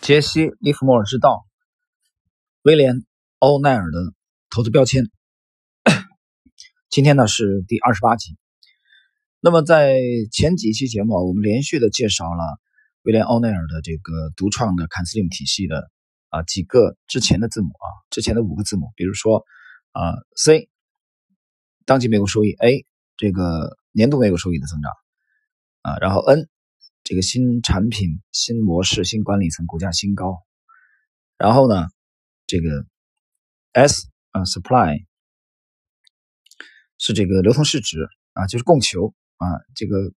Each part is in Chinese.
杰西·利弗莫尔之道，威廉·欧奈尔的投资标签。今天呢是第二十八集。那么在前几期节目，我们连续的介绍了威廉·欧奈尔的这个独创的坎斯林体系的啊几个之前的字母啊，之前的五个字母，比如说啊 C，当季每股收益；A，这个年度每股收益的增长啊，然后 N。这个新产品、新模式、新管理层股价新高，然后呢，这个 S 啊，supply 是这个流通市值啊，就是供求啊，这个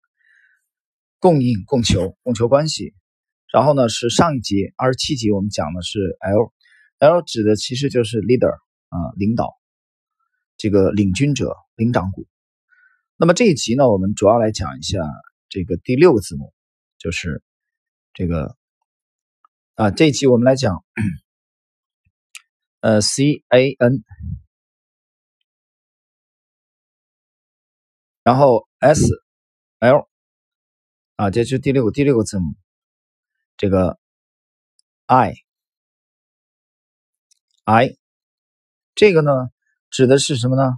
供应、供求、供求关系。然后呢，是上一集二十七集我们讲的是 L，L 指的其实就是 leader 啊，领导，这个领军者、领涨股。那么这一集呢，我们主要来讲一下这个第六个字母。就是这个啊，这一期我们来讲，呃，C A N，然后 S L 啊，这是第六个第六个字母，这个 I I 这个呢，指的是什么呢？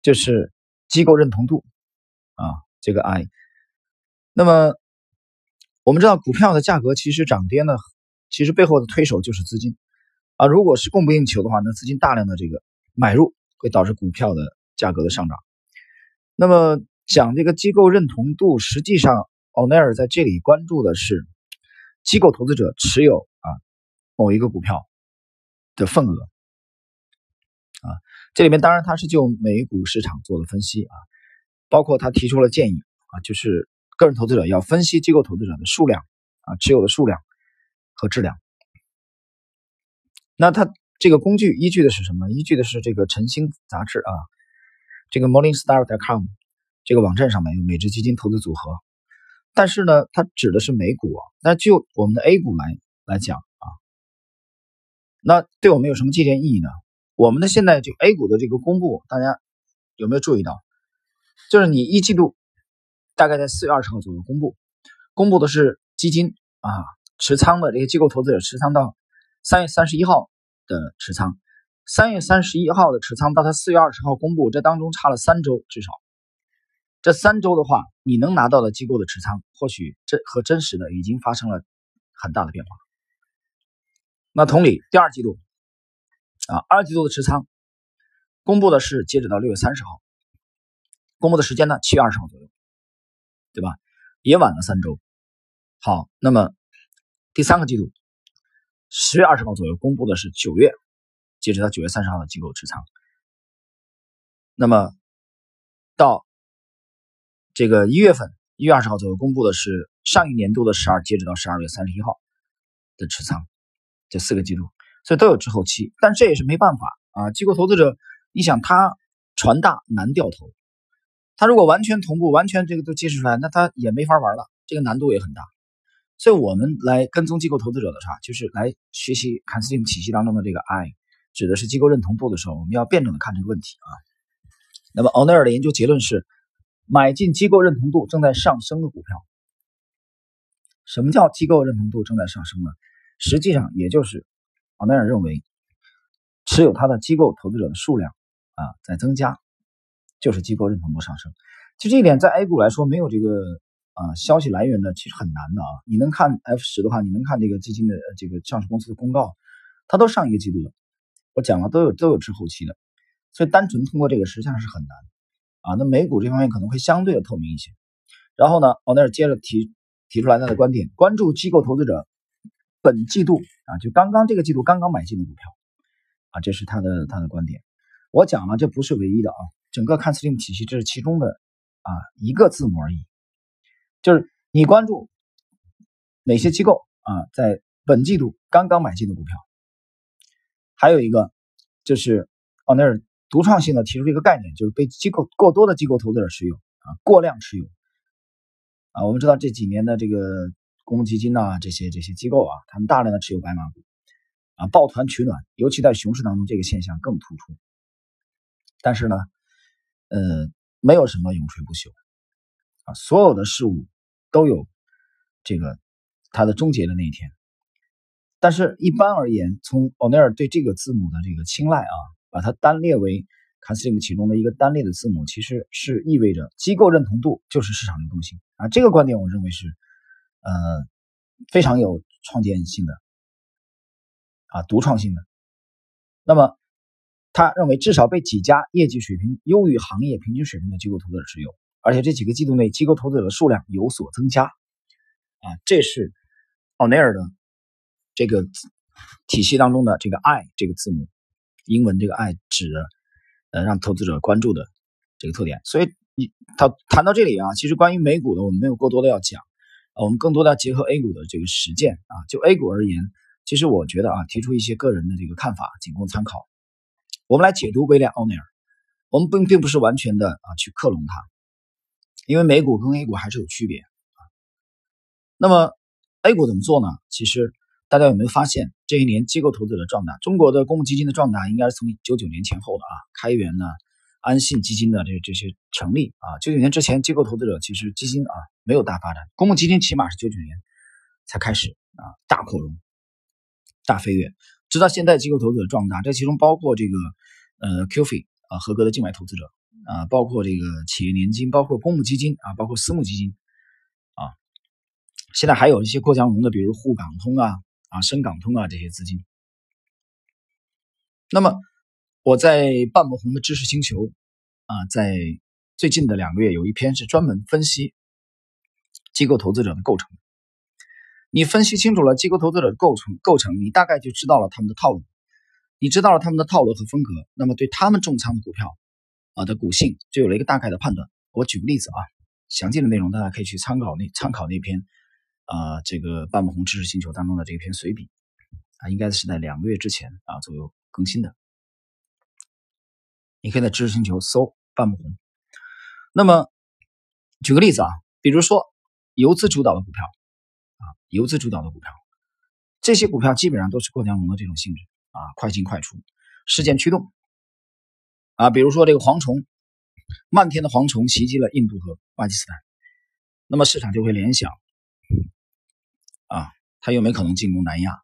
就是机构认同度啊，这个 I，那么。我们知道股票的价格其实涨跌呢，其实背后的推手就是资金啊。如果是供不应求的话，那资金大量的这个买入会导致股票的价格的上涨。那么讲这个机构认同度，实际上奥奈尔在这里关注的是机构投资者持有啊某一个股票的份额啊。这里面当然他是就美股市场做了分析啊，包括他提出了建议啊，就是。个人投资者要分析机构投资者的数量啊，持有的数量和质量。那它这个工具依据的是什么？依据的是这个晨星杂志啊，这个 Morningstar.com 这个网站上面有每只基金投资组合。但是呢，它指的是美股啊。那就我们的 A 股来来讲啊，那对我们有什么借鉴意义呢？我们的现在就 A 股的这个公布，大家有没有注意到？就是你一季度。大概在四月二十号左右公布，公布的是基金啊持仓的这些机构投资者持仓到三月三十一号的持仓，三月三十一号的持仓到他四月二十号公布，这当中差了三周，至少这三周的话，你能拿到的机构的持仓，或许真和真实的已经发生了很大的变化。那同理，第二季度啊二季度的持仓公布的是截止到六月三十号，公布的时间呢七月二十号左右。对吧？也晚了三周。好，那么第三个季度十月二十号左右公布的是九月，截止到九月三十号的机构持仓。那么到这个一月份一月二十号左右公布的是上一年度的十二，截止到十二月三十一号的持仓，这四个季度，所以都有滞后期。但这也是没办法啊，机构投资者，你想他船大难掉头。它如果完全同步，完全这个都揭示出来，那它也没法玩了，这个难度也很大。所以，我们来跟踪机构投资者的话，就是来学习坎斯林体系当中的这个 I，指的是机构认同度的时候，我们要辩证的看这个问题啊。那么，奥内尔的研究结论是，买进机构认同度正在上升的股票。什么叫机构认同度正在上升呢？实际上，也就是奥奈尔认为，持有他的机构投资者的数量啊在增加。就是机构认同度上升，其实这一点在 A 股来说没有这个啊消息来源的，其实很难的啊。你能看 F 十的话，你能看这个基金的这个上市公司的公告，它都上一个季度的，我讲了都有都有滞后期的，所以单纯通过这个实际上是很难啊。那美股这方面可能会相对的透明一些。然后呢，奥那儿接着提提出来他的观点，关注机构投资者本季度啊，就刚刚这个季度刚刚买进的股票啊，这是他的他的观点。我讲了，这不是唯一的啊。整个看 Slim 体系，这是其中的啊一个字母而已。就是你关注哪些机构啊，在本季度刚刚买进的股票。还有一个就是奥尼尔独创性的提出一个概念，就是被机构过多的机构投资者持有啊，过量持有啊。我们知道这几年的这个公募基金呐，这些这些机构啊，他们大量的持有白马股啊，抱团取暖，尤其在熊市当中，这个现象更突出。但是呢。呃，没有什么永垂不朽啊，所有的事物都有这个它的终结的那一天。但是，一般而言，从欧内尔对这个字母的这个青睐啊，把它单列为 CASLIM 其中的一个单列的字母，其实是意味着机构认同度就是市场流动性啊。这个观点，我认为是呃非常有创建性的啊，独创性的。那么，他认为至少被几家业绩水平优于行业平均水平的机构投资者持有，而且这几个季度内机构投资者的数量有所增加啊，这是奥内尔的。这个体系当中的这个 I 这个字母，英文这个 I 指呃让投资者关注的这个特点。所以你他谈到这里啊，其实关于美股的我们没有过多的要讲啊，我们更多的要结合 A 股的这个实践啊。就 A 股而言，其实我觉得啊，提出一些个人的这个看法，仅供参考。我们来解读威廉奥尼尔，我们并并不是完全的啊去克隆他，因为美股跟 A 股还是有区别。那么 A 股怎么做呢？其实。大家有没有发现，这一年机构投资者壮大？中国的公募基金的壮大，应该是从九九年前后的啊。开源呢，安信基金的这这些成立啊，九九年之前，机构投资者其实基金啊没有大发展，公募基金起码是九九年才开始啊大扩容、大飞跃，直到现在机构投资者壮大，这其中包括这个呃 QF 啊合格的境外投资者啊，包括这个企业年金，包括公募基金啊，包括私募基金啊，现在还有一些过江龙的，比如沪港通啊。啊，深港通啊，这些资金。那么我在半亩红的知识星球啊，在最近的两个月有一篇是专门分析机构投资者的构成。你分析清楚了机构投资者构成构成，你大概就知道了他们的套路。你知道了他们的套路和风格，那么对他们重仓的股票啊的股性就有了一个大概的判断。我举个例子啊，详细的内容大家可以去参考那参考那篇。啊，这个半亩红知识星球当中的这篇随笔啊，应该是在两个月之前啊左右更新的。你可以在知识星球搜半亩红。那么，举个例子啊，比如说游资主导的股票，游资主导的股票，这些股票基本上都是过江龙的这种性质啊，快进快出，事件驱动啊，比如说这个蝗虫，漫天的蝗虫袭击了印度和巴基斯坦，那么市场就会联想。啊，它有没有可能进攻南亚？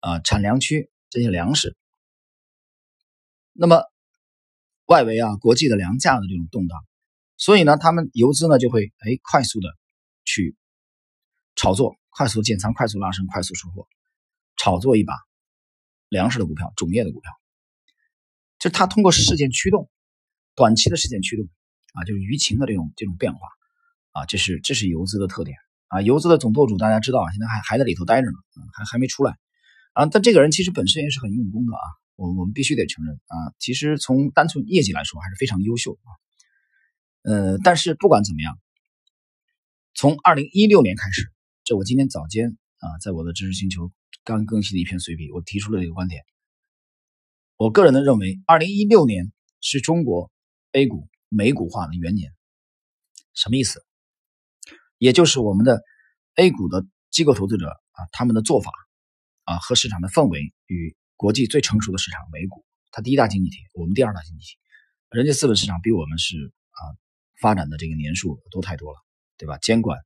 啊，产粮区这些粮食，那么外围啊，国际的粮价的这种动荡，所以呢，他们游资呢就会哎快速的去炒作，快速建仓，快速拉升，快速出货，炒作一把粮食的股票、种业的股票，就它通过事件驱动，短期的事件驱动啊，就是舆情的这种这种变化啊，这是这是游资的特点。啊，游资的总舵主大家知道啊，现在还还在里头待着呢，还还没出来啊。但这个人其实本身也是很用功的啊，我我们必须得承认啊。其实从单纯业绩来说，还是非常优秀啊。呃，但是不管怎么样，从二零一六年开始，我今天早间啊，在我的知识星球刚更新的一篇随笔，我提出了一个观点。我个人的认为，二零一六年是中国 A 股美股化的元年，什么意思？也就是我们的 A 股的机构投资者啊，他们的做法啊和市场的氛围与国际最成熟的市场美股，它第一大经济体，我们第二大经济体，人家资本市场比我们是啊发展的这个年数多太多了，对吧？监管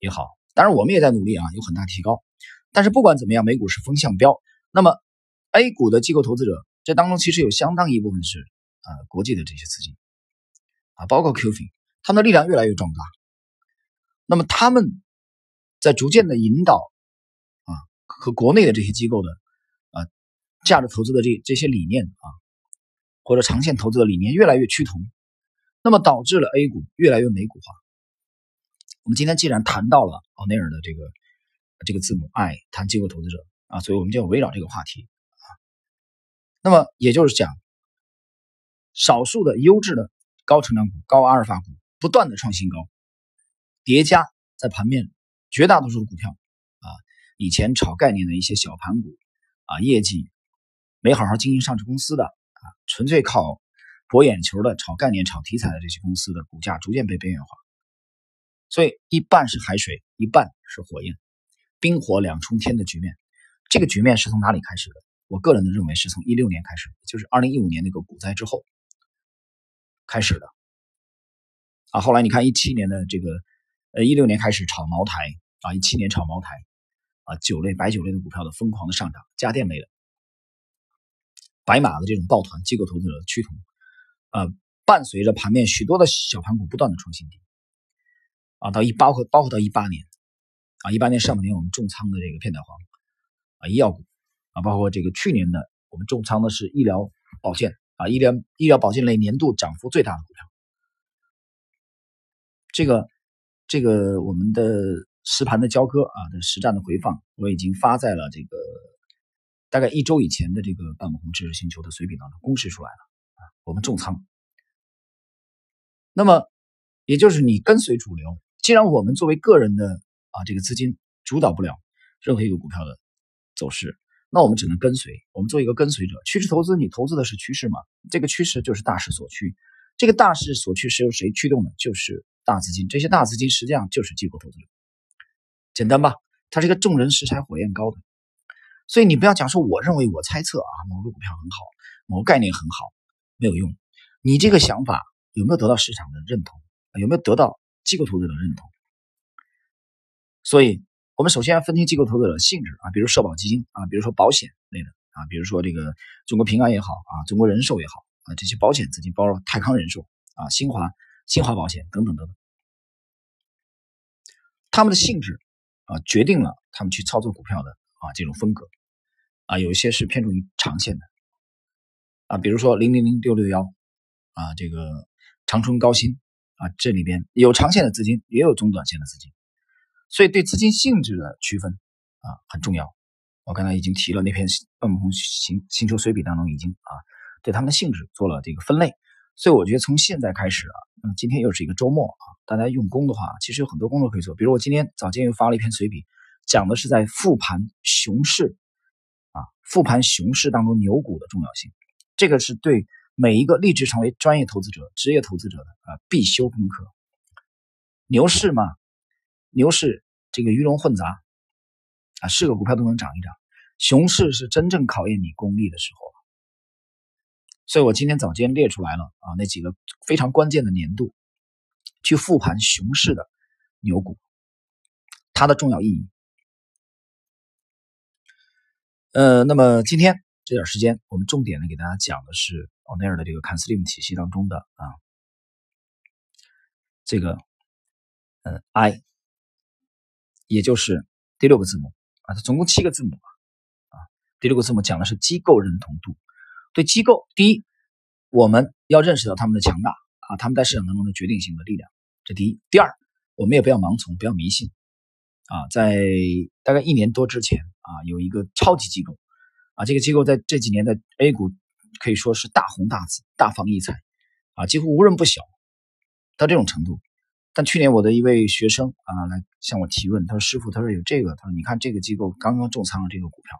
也好，当然我们也在努力啊，有很大提高。但是不管怎么样，美股是风向标。那么 A 股的机构投资者这当中其实有相当一部分是啊国际的这些资金啊，包括 QF，他们的力量越来越壮大。那么他们在逐渐的引导啊和国内的这些机构的啊价值投资的这这些理念啊或者长线投资的理念越来越趋同，那么导致了 A 股越来越美股化。我们今天既然谈到了奥内尔的这个这个字母 I 谈机构投资者啊，所以我们就要围绕这个话题啊。那么也就是讲，少数的优质的高成长股、高阿尔法股不断的创新高。叠加在盘面，绝大多数的股票啊，以前炒概念的一些小盘股啊，业绩没好好经营上市公司的啊，纯粹靠博眼球的炒概念、炒题材的这些公司的股价逐渐被边缘化。所以一半是海水，一半是火焰，冰火两重天的局面。这个局面是从哪里开始的？我个人的认为是从一六年开始，就是二零一五年那个股灾之后开始的。啊，后来你看一七年的这个。呃，一六年开始炒茅台啊，一七年炒茅台，啊酒类、白酒类的股票的疯狂的上涨，家电类的、白马的这种抱团，机构投资者趋同，啊，伴随着盘面许多的小盘股不断的创新低，啊，到一包括包括到一八年，啊，一八年上半年我们重仓的这个片仔癀，啊，医药股，啊，包括这个去年的我们重仓的是医疗保健，啊，医疗医疗保健类年度涨幅最大的股票，这个这个我们的实盘的交割啊的实战的回放，我已经发在了这个大概一周以前的这个半亩红知识星球的随笔当中公示出来了，啊，我们重仓。那么，也就是你跟随主流。既然我们作为个人的啊这个资金主导不了任何一个股票的走势，那我们只能跟随。我们做一个跟随者。趋势投资，你投资的是趋势嘛？这个趋势就是大势所趋。这个大势所趋是由谁驱动的？就是大资金。这些大资金实际上就是机构投资者。简单吧？它是一个众人拾柴火焰高的。所以你不要讲说我认为我猜测啊某个股票很好，某个概念很好，没有用。你这个想法。有没有得到市场的认同？有没有得到机构投资者的认同？所以，我们首先要分清机构投资者的性质啊，比如社保基金啊，比如说保险类的啊，比如说这个中国平安也好啊，中国人寿也好啊，这些保险资金，包括泰康人寿啊、新华、新华保险等等等等，他们的性质啊，决定了他们去操作股票的啊这种风格啊，有一些是偏重于长线的啊，比如说零零零六六幺啊，这个。长春高新啊，这里边有长线的资金，也有中短线的资金，所以对资金性质的区分啊很重要。我刚才已经提了那篇《半亩红星星球随笔》当中已经啊对他们的性质做了这个分类。所以我觉得从现在开始啊，那嗯，今天又是一个周末啊，大家用功的话，其实有很多工作可以做。比如我今天早间又发了一篇随笔，讲的是在复盘熊市啊，复盘熊市当中牛股的重要性，这个是对。每一个立志成为专业投资者、职业投资者的啊必修功课。牛市嘛，牛市这个鱼龙混杂啊，是个股票都能涨一涨。熊市是真正考验你功力的时候所以我今天早间列出来了啊那几个非常关键的年度，去复盘熊市的牛股，它的重要意义。呃，那么今天这点时间，我们重点呢给大家讲的是。奥内尔的这个 CANSLIM 体系当中的啊，这个嗯 I，也就是第六个字母啊，它总共七个字母啊，第六个字母讲的是机构认同度。对机构，第一，我们要认识到他们的强大啊，他们在市场当中的决定性的力量，这第一。第二，我们也不要盲从，不要迷信啊。在大概一年多之前啊，有一个超级机构啊，这个机构在这几年的 A 股。可以说是大红大紫、大放异彩，啊，几乎无人不晓，到这种程度。但去年我的一位学生啊来向我提问，他说：“师傅，他说有这个，他说你看这个机构刚刚重仓了这个股票，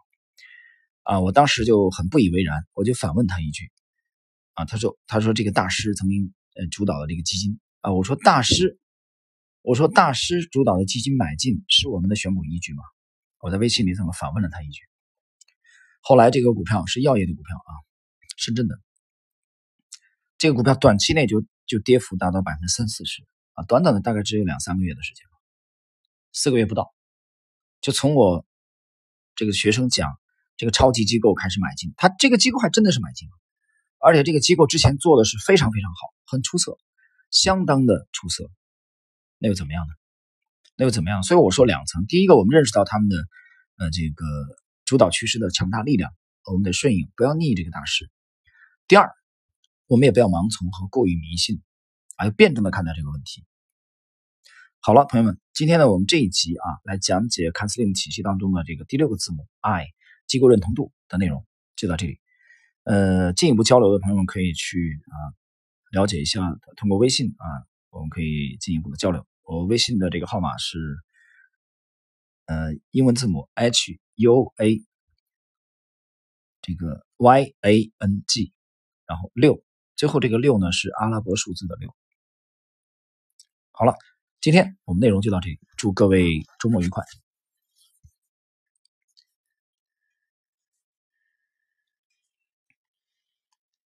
啊，我当时就很不以为然，我就反问他一句，啊，他说他说这个大师曾经呃主导的这个基金啊，我说大师，我说大师主导的基金买进是我们的选股依据吗？我在微信里这么反问了他一句。后来这个股票是药业的股票啊。深圳的这个股票短期内就就跌幅达到百分之三四十啊，短短的大概只有两三个月的时间四个月不到，就从我这个学生讲这个超级机构开始买进，他这个机构还真的是买进，而且这个机构之前做的是非常非常好，很出色，相当的出色，那又怎么样呢？那又怎么样？所以我说两层，第一个我们认识到他们的呃这个主导趋势的强大力量，我们得顺应，不要逆这个大势。第二，我们也不要盲从和过于迷信，啊，要辩证的看待这个问题。好了，朋友们，今天呢，我们这一集啊，来讲解 CANSLIM 体系当中的这个第六个字母 I 机构认同度的内容，就到这里。呃，进一步交流的朋友们可以去啊了解一下，通过微信啊，我们可以进一步的交流。我微信的这个号码是呃英文字母 H U A 这个 Y A N G。然后六，最后这个六呢是阿拉伯数字的六。好了，今天我们内容就到这里，祝各位周末愉快。